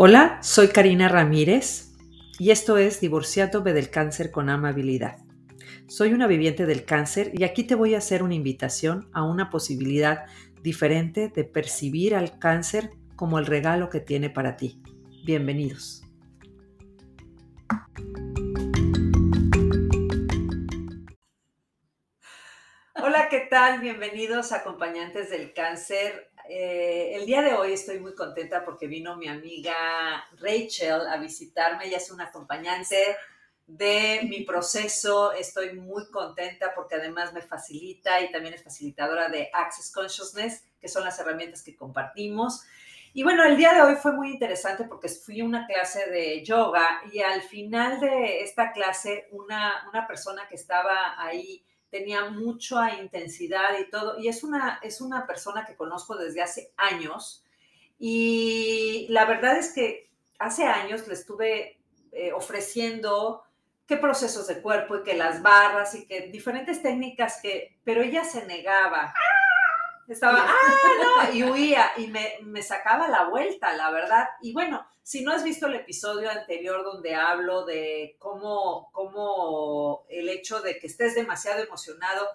Hola, soy Karina Ramírez y esto es Divorciándome del Cáncer con Amabilidad. Soy una viviente del cáncer y aquí te voy a hacer una invitación a una posibilidad diferente de percibir al cáncer como el regalo que tiene para ti. Bienvenidos. Hola, ¿qué tal? Bienvenidos acompañantes del cáncer eh, el día de hoy estoy muy contenta porque vino mi amiga Rachel a visitarme. Ella es una acompañante de mi proceso. Estoy muy contenta porque además me facilita y también es facilitadora de Access Consciousness, que son las herramientas que compartimos. Y bueno, el día de hoy fue muy interesante porque fui a una clase de yoga y al final de esta clase una, una persona que estaba ahí tenía mucha intensidad y todo, y es una, es una persona que conozco desde hace años, y la verdad es que hace años le estuve eh, ofreciendo qué procesos de cuerpo y que las barras y que diferentes técnicas que, pero ella se negaba. Estaba, ah, no, y huía y me, me, sacaba la vuelta, la verdad. Y bueno, si no has visto el episodio anterior donde hablo de cómo, cómo el hecho de que estés demasiado emocionado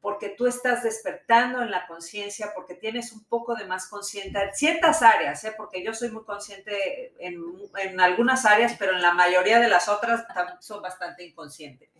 porque tú estás despertando en la conciencia, porque tienes un poco de más consciente en ciertas áreas, ¿eh? porque yo soy muy consciente en, en algunas áreas, pero en la mayoría de las otras son bastante inconsciente.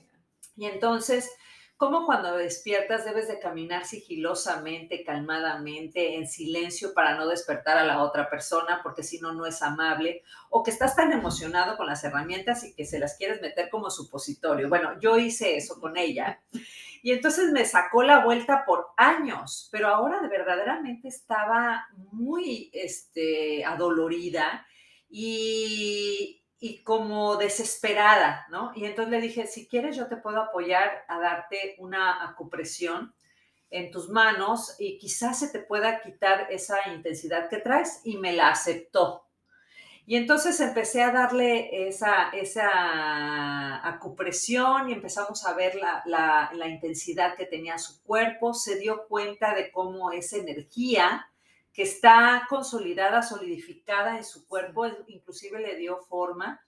Y entonces cómo cuando despiertas debes de caminar sigilosamente, calmadamente, en silencio para no despertar a la otra persona, porque si no, no es amable, o que estás tan emocionado con las herramientas y que se las quieres meter como supositorio. Bueno, yo hice eso con ella. Y entonces me sacó la vuelta por años, pero ahora de verdaderamente estaba muy este, adolorida y, y como desesperada, ¿no? Y entonces le dije, si quieres yo te puedo apoyar a darte una acupresión en tus manos y quizás se te pueda quitar esa intensidad que traes y me la aceptó. Y entonces empecé a darle esa, esa acupresión y empezamos a ver la, la, la intensidad que tenía su cuerpo, se dio cuenta de cómo esa energía que está consolidada, solidificada en su cuerpo, inclusive le dio forma,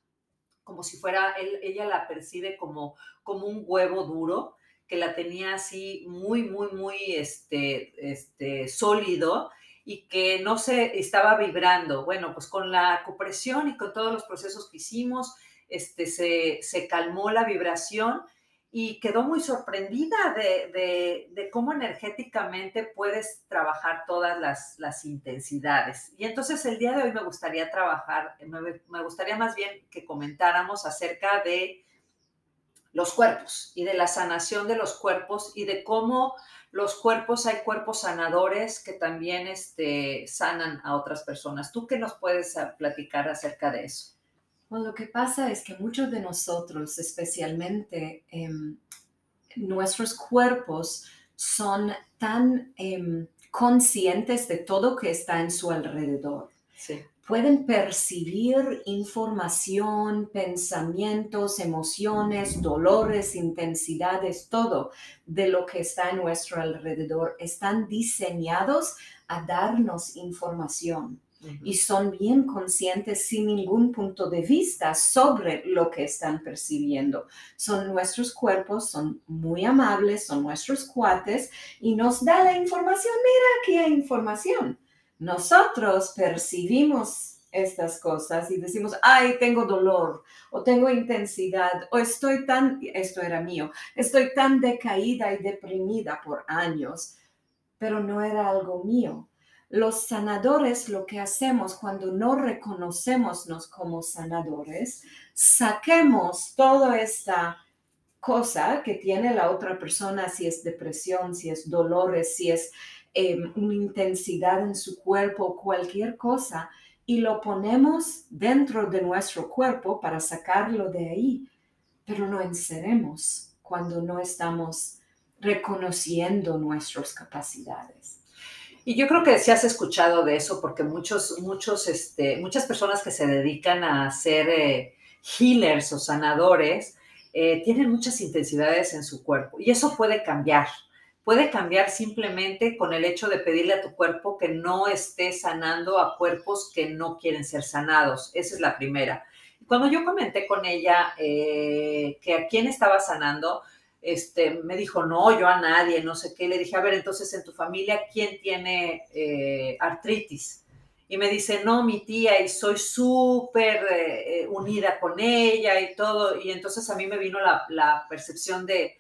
como si fuera, él, ella la percibe como, como un huevo duro, que la tenía así muy, muy, muy este, este, sólido y que no se estaba vibrando. Bueno, pues con la acupresión y con todos los procesos que hicimos, este, se, se calmó la vibración y quedó muy sorprendida de, cómo energéticamente puedes trabajar todas las, intensidades. Y entonces el día de hoy me gustaría trabajar, me, gustaría más bien que comentáramos acerca de los cuerpos y de la sanación de los cuerpos y de cómo los cuerpos, hay cuerpos sanadores que también este, sanan a otras personas. ¿Tú qué nos puedes ah, platicar acerca de eso? Bueno, lo que pasa es que muchos de nosotros, especialmente em, nuestros cuerpos, son tan em, conscientes de todo que está en su alrededor. Pueden percibir información, pensamientos, emociones, dolores, intensidades, todo de lo que está en nuestro alrededor. Están diseñados a darnos información y son bien conscientes sin ningún punto de vista sobre lo que están percibiendo. Son nuestros cuerpos, son muy amables, son nuestros cuates y nos da la información. Mira, aquí hay información. Nosotros percibimos estas cosas y decimos, ay, tengo dolor o tengo intensidad o estoy tan, esto era mío, estoy tan decaída y deprimida por años, pero no era algo mío los sanadores lo que hacemos cuando no reconocemos como sanadores, saquemos toda esta cosa que tiene la otra persona, si es depresión, si es dolores, si es em, una intensidad en su cuerpo, cualquier cosa, y lo ponemos dentro de nuestro cuerpo para sacarlo de ahí, pero no enceremos cuando no estamos reconociendo nuestras capacidades. Y yo creo que sí has escuchado de eso, porque muchos, muchos, este, muchas personas que se dedican a ser eh, healers o sanadores eh, tienen muchas intensidades en su cuerpo y eso puede cambiar. puede cambiar simplemente con el hecho de pedirle a tu cuerpo que no esté sanando a cuerpos que no quieren ser sanados. Esa es la primera. Cuando yo comenté con ella eh, que a quién estaba sanando, este, me dijo, no, yo a nadie, no sé qué. Le dije, a ver, entonces en tu familia, ¿quién tiene eh, artritis? Y me dice, no, mi tía, y soy súper eh, unida con ella y todo. Y entonces a mí me vino la, percepción de,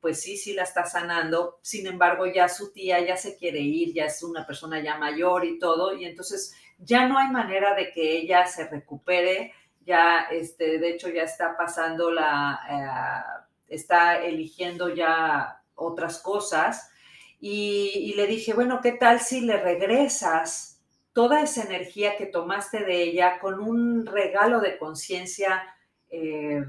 pues sí, sí la está sanando. Sin embargo, ya su tía ya se quiere ir, ya es una persona ya mayor y todo. Y entonces ya no hay manera de que ella se recupere. Ya, este, de hecho, ya está pasando la, eh, está eligiendo ya otras cosas. Y, y le dije, bueno, ¿qué tal si le regresas? toda esa energía que tomaste de ella con un regalo de conciencia eh,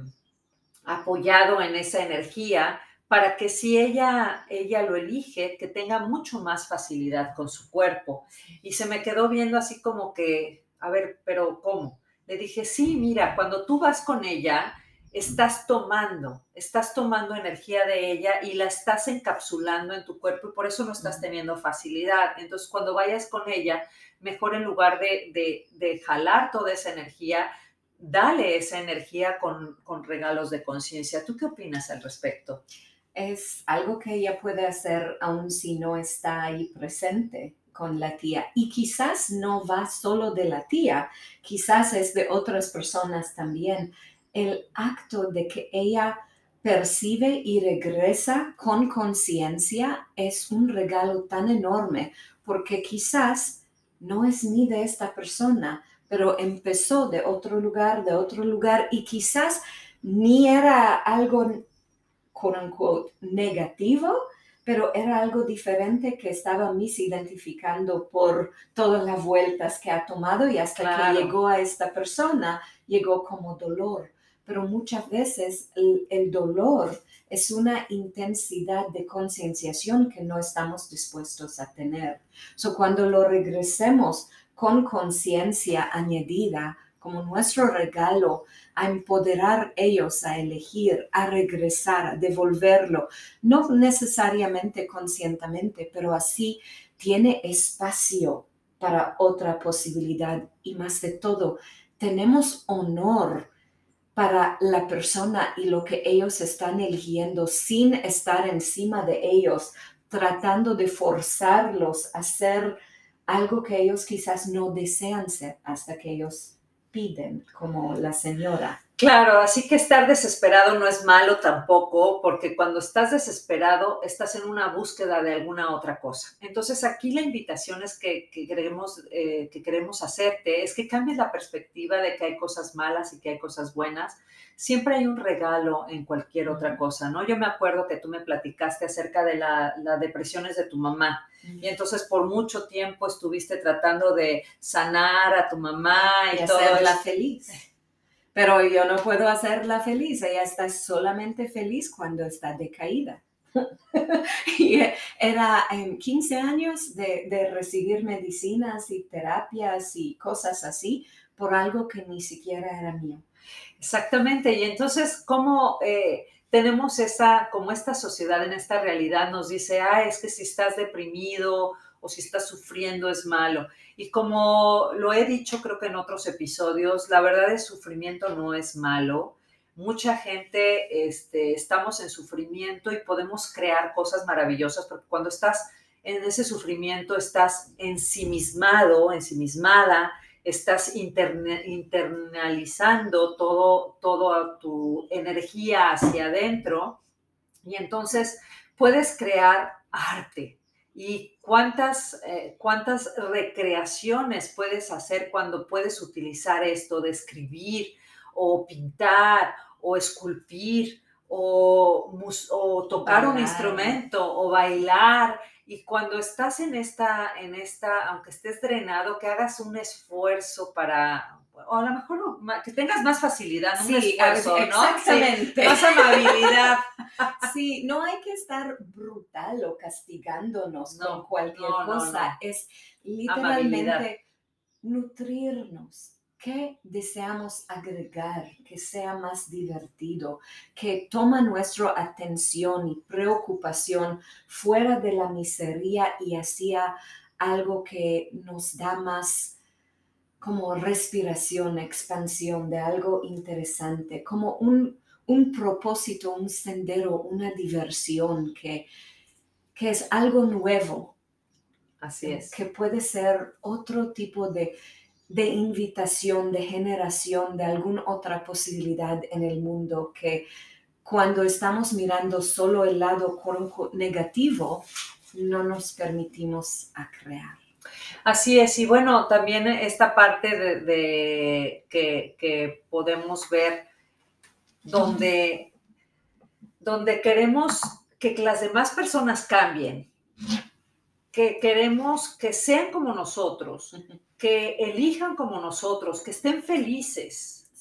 apoyado en esa energía para que si ella, ella lo elige, que tenga mucho más facilidad con su cuerpo. Y se me quedó viendo así como que, a ver, pero ¿cómo? Le dije, sí, mira, cuando tú vas con ella, estás tomando, estás tomando energía de ella y la estás encapsulando en tu cuerpo y por eso no estás teniendo facilidad. Entonces, cuando vayas con ella, mejor en lugar de, de, jalar toda esa energía, dale esa energía con, con regalos de conciencia. ¿Tú qué opinas al respecto? Es algo que ella puede hacer aun si no está ahí presente con la tía. Y quizás no va solo de la tía, quizás es de otras personas también el acto de que ella percibe y regresa con conciencia es un regalo tan enorme, porque quizás no es ni de esta persona, pero empezó de otro lugar, de otro lugar, y quizás ni era algo, quote negativo, pero era algo diferente que estaba misidentificando por todas las vueltas que ha tomado y hasta que llegó a esta persona, llegó como dolor pero muchas veces el, dolor es una intensidad de concienciación que no estamos dispuestos a tener. So, cuando lo regresemos con conciencia añadida, como nuestro regalo, a empoderar ellos a elegir, a regresar, a devolverlo, no necesariamente conscientemente, pero así tiene espacio para otra posibilidad y más de todo, tenemos honor para la persona y lo que ellos están eligiendo sin estar encima de ellos, tratando de forzarlos a hacer algo que ellos quizás no desean ser hasta que ellos piden, como la señora. Claro, así que estar desesperado no es malo tampoco, porque cuando estás desesperado estás en una búsqueda de alguna otra cosa. Entonces aquí la invitación es que, queremos, eh, que queremos hacerte es que cambies la perspectiva de que hay cosas malas y que hay cosas buenas. Siempre hay un regalo en cualquier otra cosa, ¿no? Yo me acuerdo que tú me platicaste acerca de las depresiones de tu mamá. Y entonces por mucho tiempo estuviste tratando de sanar a tu mamá y, y todo. Hacerla feliz pero yo no puedo hacerla feliz, ella está solamente feliz cuando está decaída. y era en 15 años de, recibir medicinas y terapias y cosas así por algo que ni siquiera era mío. Exactamente, y entonces, ¿cómo eh, tenemos esa, como esta sociedad en esta realidad nos dice, ah, es que si estás deprimido o si estás sufriendo es malo. Y como lo he dicho creo que en otros episodios, la verdad el sufrimiento no es malo. Mucha gente este, estamos en sufrimiento y podemos crear cosas maravillosas, porque cuando estás en ese sufrimiento estás ensimismado, ensimismada, estás internalizando todo, toda tu energía hacia adentro y entonces puedes crear arte, y cuántas, eh, cuántas recreaciones puedes hacer cuando puedes utilizar esto de escribir o pintar o esculpir o, o tocar un instrumento o bailar. Y cuando estás en esta, en esta, aunque estés drenado, que hagas un esfuerzo para, o a lo mejor que tengas más facilidad, sí, esfuerzo, exactamente. más amabilidad. Sí, no hay que estar brutal o castigándonos con cualquier cosa. es literalmente nutrirnos, ¿Qué deseamos agregar que sea más divertido, que toma nuestra atención y preocupación fuera de la miseria y hacia algo que nos da más como respiración, expansión de algo interesante, como un, un propósito, un sendero, una diversión que, que es algo nuevo. Así es. Que puede ser otro tipo de de invitación, de generación de alguna otra posibilidad en el mundo que cuando estamos mirando solo el lado negativo, no nos permitimos a crear. Así es, y bueno, también esta parte de, que, podemos ver donde, donde queremos que las demás personas cambien, que queremos que sean como nosotros, que elijan como nosotros, que estén felices,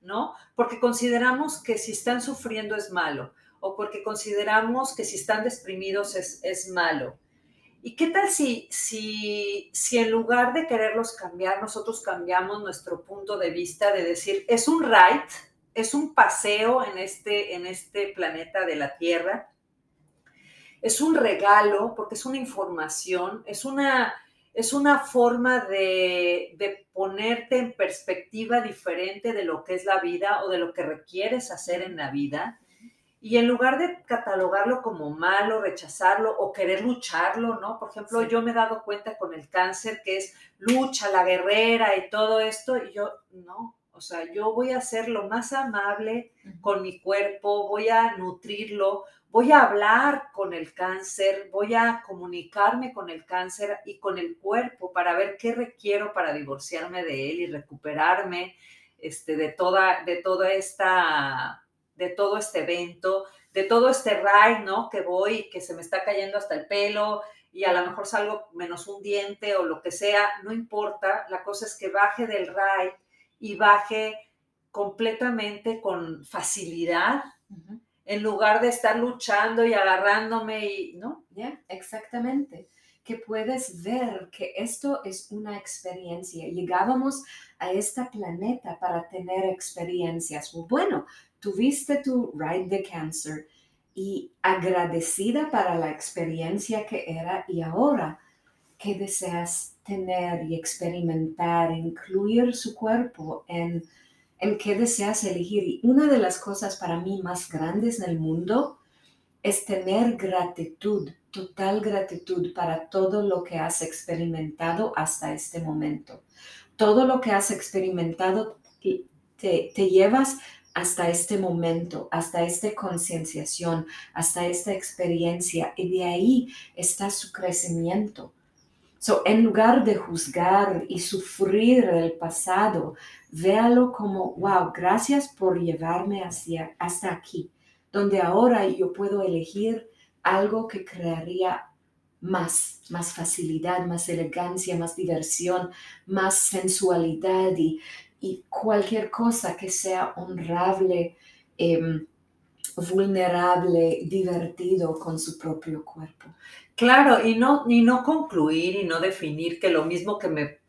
¿no? Porque consideramos que si están sufriendo es malo, o porque consideramos que si están deprimidos es, es malo. ¿Y qué tal si, si, si en lugar de quererlos cambiar, nosotros cambiamos nuestro punto de vista de decir, es un ride, es un paseo en este, en este planeta de la Tierra, es un regalo, porque es una información, es una, es una forma de, ponerte en perspectiva diferente de lo que es la vida o de lo que requieres hacer en la vida. Y en lugar de catalogarlo como malo, rechazarlo o querer lucharlo, ¿no? Por ejemplo, yo me he dado cuenta con el cáncer que es lucha, la guerrera y todo esto, y yo, no, o sea, yo voy a ser lo más amable con mi cuerpo, voy a nutrirlo, voy a hablar con el cáncer, voy a comunicarme con el cáncer y con el cuerpo para ver qué requiero para divorciarme de él y recuperarme este, de, toda, de toda esta, de todo este evento, de todo este ride, ¿no? Que voy que se me está cayendo hasta el pelo y a lo mejor salgo menos un diente o lo que sea, no importa, la cosa es que baje del ride y baje completamente con facilidad en lugar de estar luchando y agarrándome y, ¿no? Ya, exactamente. Que puedes ver que esto es una experiencia. Llegábamos a este planeta para tener experiencias. Bueno, tuviste tu ride de cáncer y agradecida para la experiencia que era y ahora que deseas tener y experimentar, incluir su cuerpo en en qué deseas elegir. Y una de las cosas para mí más grandes en el mundo es tener gratitud, total gratitud para todo lo que has experimentado hasta este momento. Todo lo que has experimentado te, te llevas hasta este momento, hasta esta concienciación, hasta esta experiencia y de ahí está su crecimiento. So, en lugar de juzgar y sufrir el pasado, véalo como, wow, gracias por llevarme hacia, hasta aquí, donde ahora yo puedo elegir algo que crearía más, más facilidad, más elegancia, más diversión, más sensualidad y, cualquier cosa que sea honrable, em, vulnerable, divertido con su propio cuerpo. Claro, y no, y no concluir y no definir que lo mismo que me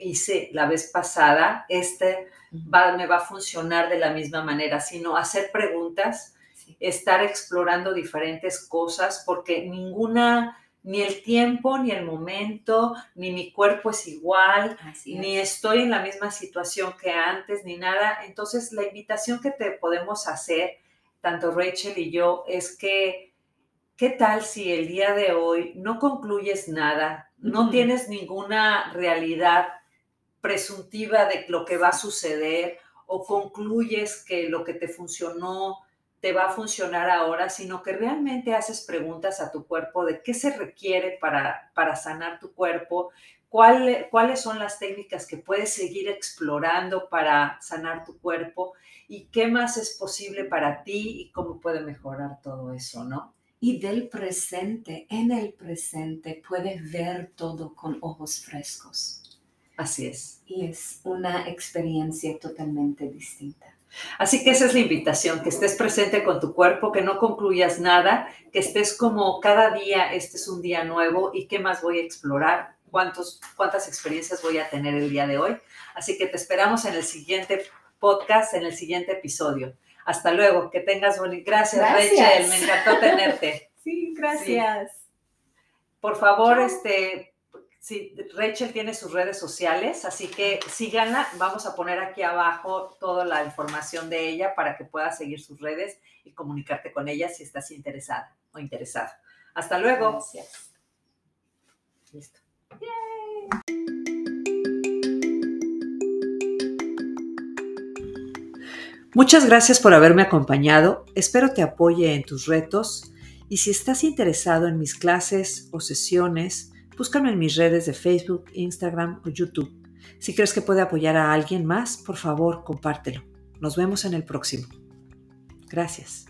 hice la vez pasada, este va, me va a funcionar de la misma manera, sino hacer preguntas, estar explorando diferentes cosas, porque ninguna, ni el tiempo, ni el momento, ni mi cuerpo es igual, ni estoy en la misma situación que antes, ni nada. Entonces, la invitación que te podemos hacer, tanto Rachel y yo, es que ¿qué tal si el día de hoy no concluyes nada, no tienes ninguna realidad presuntiva de lo que va a suceder o concluyes que lo que te funcionó te va a funcionar ahora, sino que realmente haces preguntas a tu cuerpo de qué se requiere para, para sanar tu cuerpo, cuáles son las técnicas que puedes seguir explorando para sanar tu cuerpo y qué más es posible para ti y cómo puede mejorar todo eso, ¿no? y del presente, en el presente, puedes ver todo con ojos frescos. Así es. Y es una experiencia totalmente distinta. Así que esa es la invitación, que estés presente con tu cuerpo, que no concluyas nada, que estés como cada día, este es un día nuevo y qué más voy a explorar. cuántos, cuántas experiencias voy a tener el día de hoy. Así que te esperamos en el siguiente podcast, en el siguiente episodio. Hasta luego, que tengas. Gracias, Gracias. Rachel, me encantó tenerte. Sí, gracias. Por favor, este, sí, Rachel tiene sus redes sociales, así que síganla. Vamos a poner aquí abajo toda la información de ella para que puedas seguir sus redes y comunicarte con ella si estás interesada o interesado. Hasta luego. Gracias. Listo. Muchas gracias por haberme acompañado. Espero te apoye en tus retos y si estás interesado en mis clases o sesiones, búscame en mis redes de Facebook, Instagram o YouTube. Si crees que puede apoyar a alguien más, por favor, compártelo. Nos vemos en el próximo. Gracias.